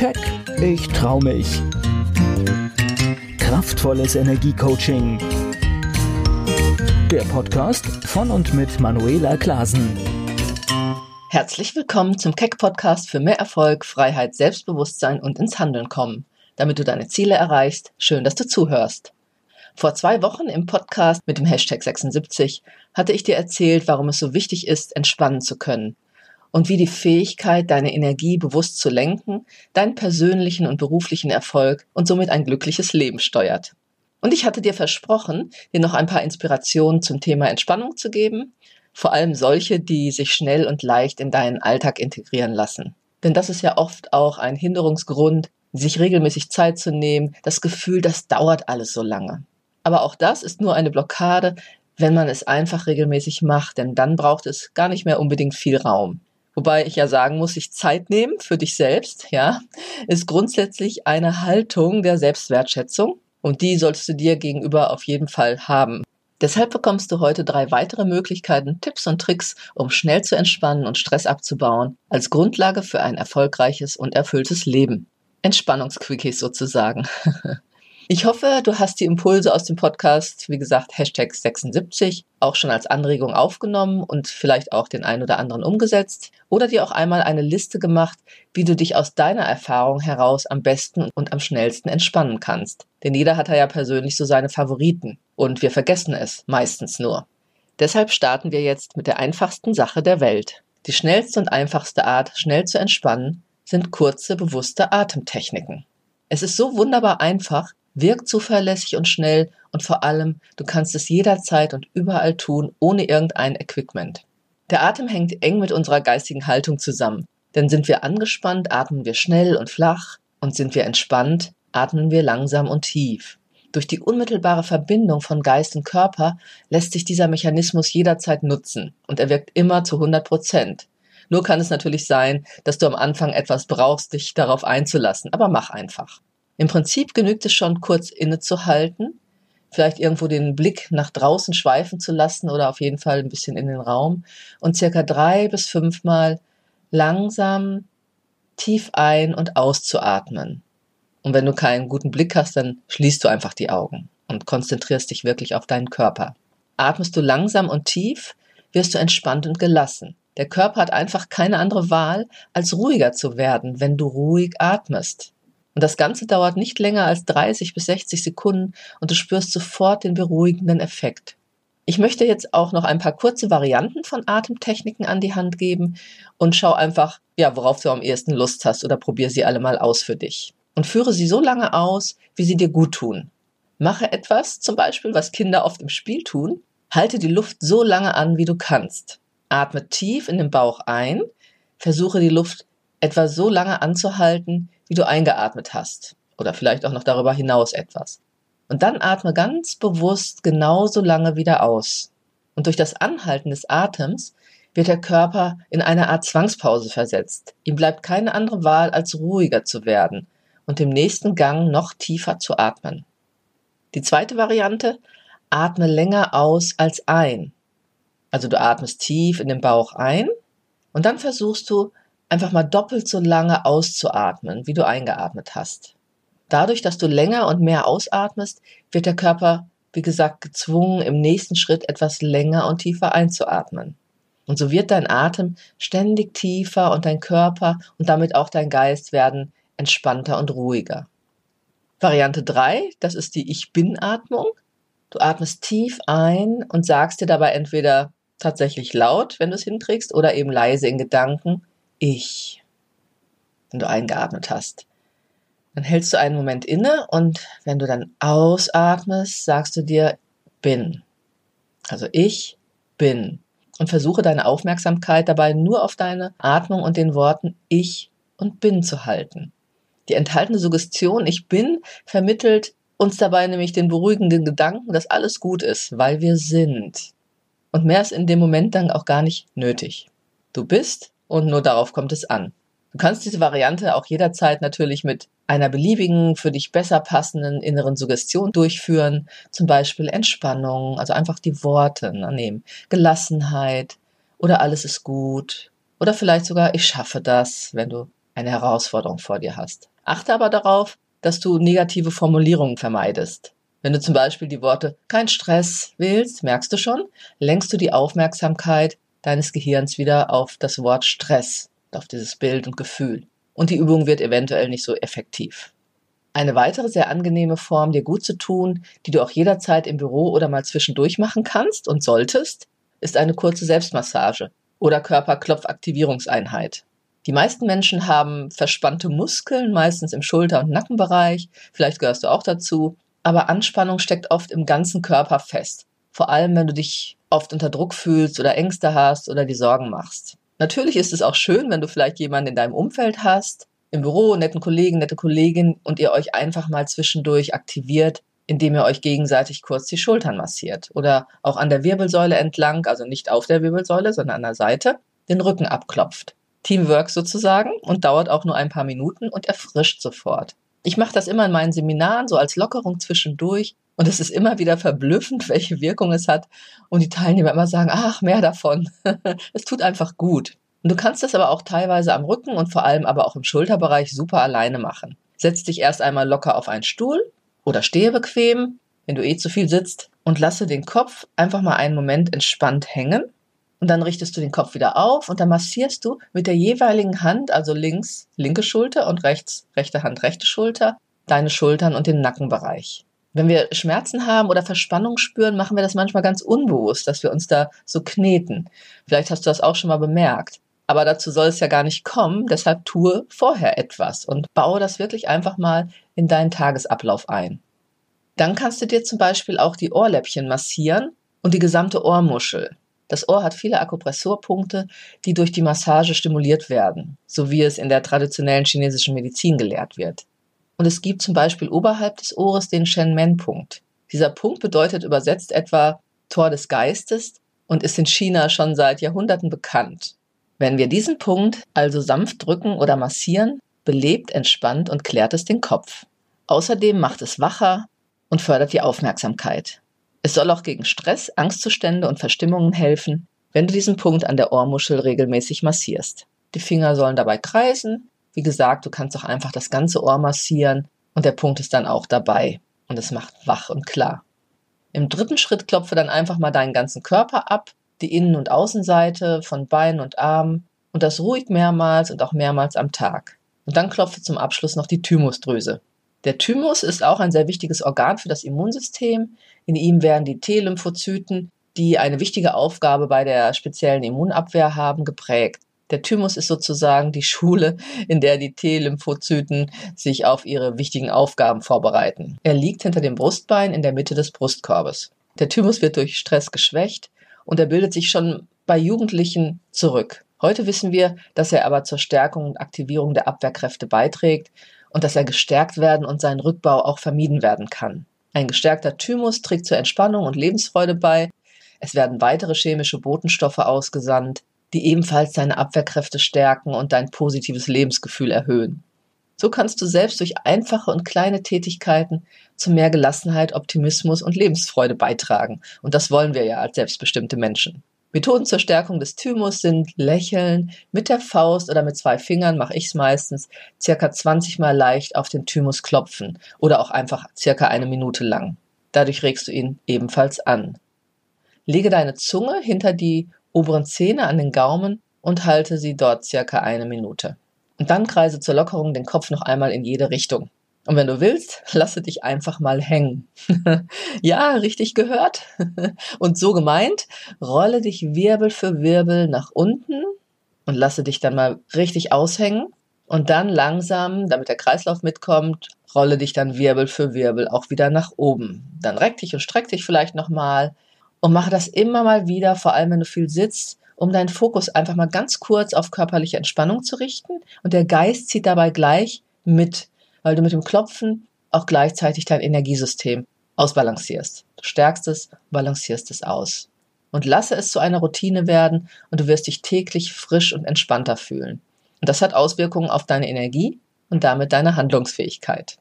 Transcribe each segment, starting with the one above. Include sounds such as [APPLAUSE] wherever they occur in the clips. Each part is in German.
Keck, ich trau mich. Kraftvolles Energiecoaching. Der Podcast von und mit Manuela Klasen. Herzlich willkommen zum Keck Podcast für mehr Erfolg, Freiheit, Selbstbewusstsein und ins Handeln kommen. Damit du deine Ziele erreichst, schön, dass du zuhörst. Vor zwei Wochen im Podcast mit dem Hashtag 76 hatte ich dir erzählt, warum es so wichtig ist, entspannen zu können und wie die Fähigkeit, deine Energie bewusst zu lenken, deinen persönlichen und beruflichen Erfolg und somit ein glückliches Leben steuert. Und ich hatte dir versprochen, dir noch ein paar Inspirationen zum Thema Entspannung zu geben, vor allem solche, die sich schnell und leicht in deinen Alltag integrieren lassen. Denn das ist ja oft auch ein Hinderungsgrund, sich regelmäßig Zeit zu nehmen, das Gefühl, das dauert alles so lange. Aber auch das ist nur eine Blockade, wenn man es einfach regelmäßig macht, denn dann braucht es gar nicht mehr unbedingt viel Raum. Wobei ich ja sagen muss, sich Zeit nehmen für dich selbst, ja, ist grundsätzlich eine Haltung der Selbstwertschätzung und die solltest du dir gegenüber auf jeden Fall haben. Deshalb bekommst du heute drei weitere Möglichkeiten, Tipps und Tricks, um schnell zu entspannen und Stress abzubauen, als Grundlage für ein erfolgreiches und erfülltes Leben. Entspannungsquickies sozusagen. [LAUGHS] Ich hoffe, du hast die Impulse aus dem Podcast, wie gesagt, Hashtag 76, auch schon als Anregung aufgenommen und vielleicht auch den einen oder anderen umgesetzt oder dir auch einmal eine Liste gemacht, wie du dich aus deiner Erfahrung heraus am besten und am schnellsten entspannen kannst. Denn jeder hat ja persönlich so seine Favoriten und wir vergessen es meistens nur. Deshalb starten wir jetzt mit der einfachsten Sache der Welt. Die schnellste und einfachste Art, schnell zu entspannen, sind kurze, bewusste Atemtechniken. Es ist so wunderbar einfach, wirkt zuverlässig und schnell und vor allem, du kannst es jederzeit und überall tun, ohne irgendein Equipment. Der Atem hängt eng mit unserer geistigen Haltung zusammen. Denn sind wir angespannt, atmen wir schnell und flach und sind wir entspannt, atmen wir langsam und tief. Durch die unmittelbare Verbindung von Geist und Körper lässt sich dieser Mechanismus jederzeit nutzen und er wirkt immer zu 100 Prozent. Nur kann es natürlich sein, dass du am Anfang etwas brauchst, dich darauf einzulassen, aber mach einfach. Im Prinzip genügt es schon, kurz innezuhalten, vielleicht irgendwo den Blick nach draußen schweifen zu lassen oder auf jeden Fall ein bisschen in den Raum und circa drei bis fünfmal langsam tief ein- und auszuatmen. Und wenn du keinen guten Blick hast, dann schließt du einfach die Augen und konzentrierst dich wirklich auf deinen Körper. Atmest du langsam und tief, wirst du entspannt und gelassen. Der Körper hat einfach keine andere Wahl, als ruhiger zu werden, wenn du ruhig atmest. Und das Ganze dauert nicht länger als 30 bis 60 Sekunden und du spürst sofort den beruhigenden Effekt. Ich möchte jetzt auch noch ein paar kurze Varianten von Atemtechniken an die Hand geben und schau einfach, ja, worauf du am ehesten Lust hast oder probier sie alle mal aus für dich. Und führe sie so lange aus, wie sie dir gut tun. Mache etwas, zum Beispiel, was Kinder oft im Spiel tun. Halte die Luft so lange an, wie du kannst. Atme tief in den Bauch ein. Versuche die Luft etwa so lange anzuhalten, wie du eingeatmet hast. Oder vielleicht auch noch darüber hinaus etwas. Und dann atme ganz bewusst genauso lange wieder aus. Und durch das Anhalten des Atems wird der Körper in eine Art Zwangspause versetzt. Ihm bleibt keine andere Wahl, als ruhiger zu werden und im nächsten Gang noch tiefer zu atmen. Die zweite Variante, atme länger aus als ein. Also du atmest tief in den Bauch ein und dann versuchst du einfach mal doppelt so lange auszuatmen, wie du eingeatmet hast. Dadurch, dass du länger und mehr ausatmest, wird der Körper, wie gesagt, gezwungen, im nächsten Schritt etwas länger und tiefer einzuatmen. Und so wird dein Atem ständig tiefer und dein Körper und damit auch dein Geist werden entspannter und ruhiger. Variante 3, das ist die Ich bin-Atmung. Du atmest tief ein und sagst dir dabei entweder tatsächlich laut, wenn du es hinträgst, oder eben leise in Gedanken, ich, wenn du eingeatmet hast. Dann hältst du einen Moment inne und wenn du dann ausatmest, sagst du dir bin. Also ich bin. Und versuche deine Aufmerksamkeit dabei nur auf deine Atmung und den Worten ich und bin zu halten. Die enthaltene Suggestion ich bin vermittelt uns dabei nämlich den beruhigenden Gedanken, dass alles gut ist, weil wir sind. Und mehr ist in dem Moment dann auch gar nicht nötig. Du bist und nur darauf kommt es an. Du kannst diese Variante auch jederzeit natürlich mit einer beliebigen, für dich besser passenden inneren Suggestion durchführen, zum Beispiel Entspannung, also einfach die Worte annehmen, Gelassenheit oder alles ist gut oder vielleicht sogar ich schaffe das, wenn du eine Herausforderung vor dir hast. Achte aber darauf, dass du negative Formulierungen vermeidest. Wenn du zum Beispiel die Worte kein Stress wählst, merkst du schon, lenkst du die Aufmerksamkeit deines Gehirns wieder auf das Wort Stress, auf dieses Bild und Gefühl. Und die Übung wird eventuell nicht so effektiv. Eine weitere sehr angenehme Form, dir gut zu tun, die du auch jederzeit im Büro oder mal zwischendurch machen kannst und solltest, ist eine kurze Selbstmassage oder Körperklopfaktivierungseinheit. Die meisten Menschen haben verspannte Muskeln, meistens im Schulter- und Nackenbereich, vielleicht gehörst du auch dazu, aber Anspannung steckt oft im ganzen Körper fest. Vor allem, wenn du dich oft unter Druck fühlst oder Ängste hast oder die Sorgen machst. Natürlich ist es auch schön, wenn du vielleicht jemanden in deinem Umfeld hast, im Büro, netten Kollegen, nette Kollegin und ihr euch einfach mal zwischendurch aktiviert, indem ihr euch gegenseitig kurz die Schultern massiert oder auch an der Wirbelsäule entlang, also nicht auf der Wirbelsäule, sondern an der Seite, den Rücken abklopft. Teamwork sozusagen und dauert auch nur ein paar Minuten und erfrischt sofort. Ich mache das immer in meinen Seminaren so als Lockerung zwischendurch und es ist immer wieder verblüffend, welche Wirkung es hat und die Teilnehmer immer sagen, ach, mehr davon. [LAUGHS] es tut einfach gut. Und du kannst das aber auch teilweise am Rücken und vor allem aber auch im Schulterbereich super alleine machen. Setz dich erst einmal locker auf einen Stuhl oder stehe bequem, wenn du eh zu viel sitzt und lasse den Kopf einfach mal einen Moment entspannt hängen und dann richtest du den Kopf wieder auf und dann massierst du mit der jeweiligen Hand, also links linke Schulter und rechts rechte Hand rechte Schulter, deine Schultern und den Nackenbereich. Wenn wir Schmerzen haben oder Verspannung spüren, machen wir das manchmal ganz unbewusst, dass wir uns da so kneten. Vielleicht hast du das auch schon mal bemerkt. Aber dazu soll es ja gar nicht kommen, deshalb tue vorher etwas und baue das wirklich einfach mal in deinen Tagesablauf ein. Dann kannst du dir zum Beispiel auch die Ohrläppchen massieren und die gesamte Ohrmuschel. Das Ohr hat viele Akupressurpunkte, die durch die Massage stimuliert werden, so wie es in der traditionellen chinesischen Medizin gelehrt wird. Und es gibt zum Beispiel oberhalb des Ohres den Shenmen-Punkt. Dieser Punkt bedeutet übersetzt etwa Tor des Geistes und ist in China schon seit Jahrhunderten bekannt. Wenn wir diesen Punkt also sanft drücken oder massieren, belebt, entspannt und klärt es den Kopf. Außerdem macht es wacher und fördert die Aufmerksamkeit. Es soll auch gegen Stress, Angstzustände und Verstimmungen helfen, wenn du diesen Punkt an der Ohrmuschel regelmäßig massierst. Die Finger sollen dabei kreisen. Wie gesagt, du kannst auch einfach das ganze Ohr massieren und der Punkt ist dann auch dabei und es macht wach und klar. Im dritten Schritt klopfe dann einfach mal deinen ganzen Körper ab, die Innen- und Außenseite von Beinen und Armen und das ruhig mehrmals und auch mehrmals am Tag. Und dann klopfe zum Abschluss noch die Thymusdrüse. Der Thymus ist auch ein sehr wichtiges Organ für das Immunsystem. In ihm werden die T-Lymphozyten, die eine wichtige Aufgabe bei der speziellen Immunabwehr haben, geprägt. Der Thymus ist sozusagen die Schule, in der die T-Lymphozyten sich auf ihre wichtigen Aufgaben vorbereiten. Er liegt hinter dem Brustbein in der Mitte des Brustkorbes. Der Thymus wird durch Stress geschwächt und er bildet sich schon bei Jugendlichen zurück. Heute wissen wir, dass er aber zur Stärkung und Aktivierung der Abwehrkräfte beiträgt und dass er gestärkt werden und sein Rückbau auch vermieden werden kann. Ein gestärkter Thymus trägt zur Entspannung und Lebensfreude bei. Es werden weitere chemische Botenstoffe ausgesandt, die ebenfalls deine Abwehrkräfte stärken und dein positives Lebensgefühl erhöhen. So kannst du selbst durch einfache und kleine Tätigkeiten zu mehr Gelassenheit, Optimismus und Lebensfreude beitragen. Und das wollen wir ja als selbstbestimmte Menschen. Methoden zur Stärkung des Thymus sind Lächeln, mit der Faust oder mit zwei Fingern mache ich es meistens, circa 20 Mal leicht auf den Thymus klopfen oder auch einfach circa eine Minute lang. Dadurch regst du ihn ebenfalls an. Lege deine Zunge hinter die oberen Zähne an den Gaumen und halte sie dort circa eine Minute. Und dann kreise zur Lockerung den Kopf noch einmal in jede Richtung. Und wenn du willst, [LAUGHS] lasse dich einfach mal hängen. [LAUGHS] ja, richtig gehört. [LAUGHS] und so gemeint, rolle dich Wirbel für Wirbel nach unten und lasse dich dann mal richtig aushängen. Und dann langsam, damit der Kreislauf mitkommt, rolle dich dann Wirbel für Wirbel auch wieder nach oben. Dann reck dich und streck dich vielleicht nochmal und mache das immer mal wieder, vor allem wenn du viel sitzt, um deinen Fokus einfach mal ganz kurz auf körperliche Entspannung zu richten. Und der Geist zieht dabei gleich mit weil du mit dem Klopfen auch gleichzeitig dein Energiesystem ausbalancierst. Du stärkst es, balancierst es aus. Und lasse es zu einer Routine werden und du wirst dich täglich frisch und entspannter fühlen. Und das hat Auswirkungen auf deine Energie und damit deine Handlungsfähigkeit.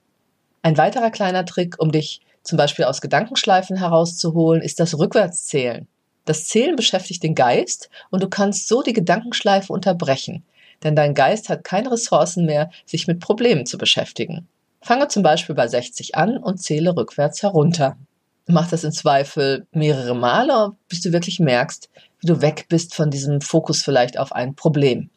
Ein weiterer kleiner Trick, um dich zum Beispiel aus Gedankenschleifen herauszuholen, ist das Rückwärtszählen. Das Zählen beschäftigt den Geist und du kannst so die Gedankenschleife unterbrechen. denn dein Geist hat keine Ressourcen mehr, sich mit Problemen zu beschäftigen. Fange zum Beispiel bei 60 an und zähle rückwärts herunter. Mach das im Zweifel mehrere Male, bis du wirklich merkst, wie du weg bist von diesem Fokus vielleicht auf ein Problem.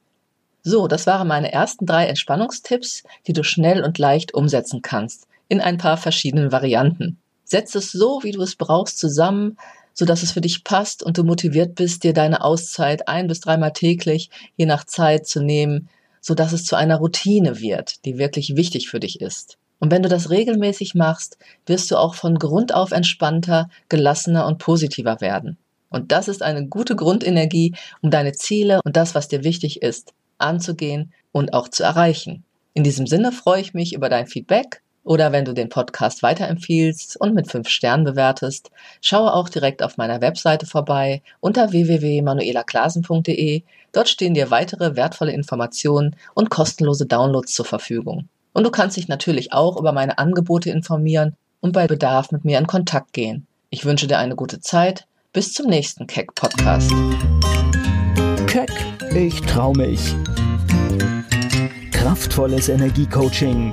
So, das waren meine ersten drei Entspannungstipps, die du schnell und leicht umsetzen kannst, in ein paar verschiedenen Varianten. Setz es so, wie du es brauchst, zusammen, so dass es für dich passt und du motiviert bist, dir deine Auszeit ein bis dreimal täglich, je nach Zeit zu nehmen, so dass es zu einer Routine wird, die wirklich wichtig für dich ist. Und wenn du das regelmäßig machst, wirst du auch von Grund auf entspannter, gelassener und positiver werden. Und das ist eine gute Grundenergie, um deine Ziele und das, was dir wichtig ist, anzugehen und auch zu erreichen. In diesem Sinne freue ich mich über dein Feedback oder wenn du den Podcast weiterempfiehlst und mit fünf Sternen bewertest, schaue auch direkt auf meiner Webseite vorbei unter www.manuelaklasen.de. Dort stehen dir weitere wertvolle Informationen und kostenlose Downloads zur Verfügung. Und du kannst dich natürlich auch über meine Angebote informieren und bei Bedarf mit mir in Kontakt gehen. Ich wünsche dir eine gute Zeit. Bis zum nächsten Keck Podcast. Keck, ich trau mich. Kraftvolles Energiecoaching.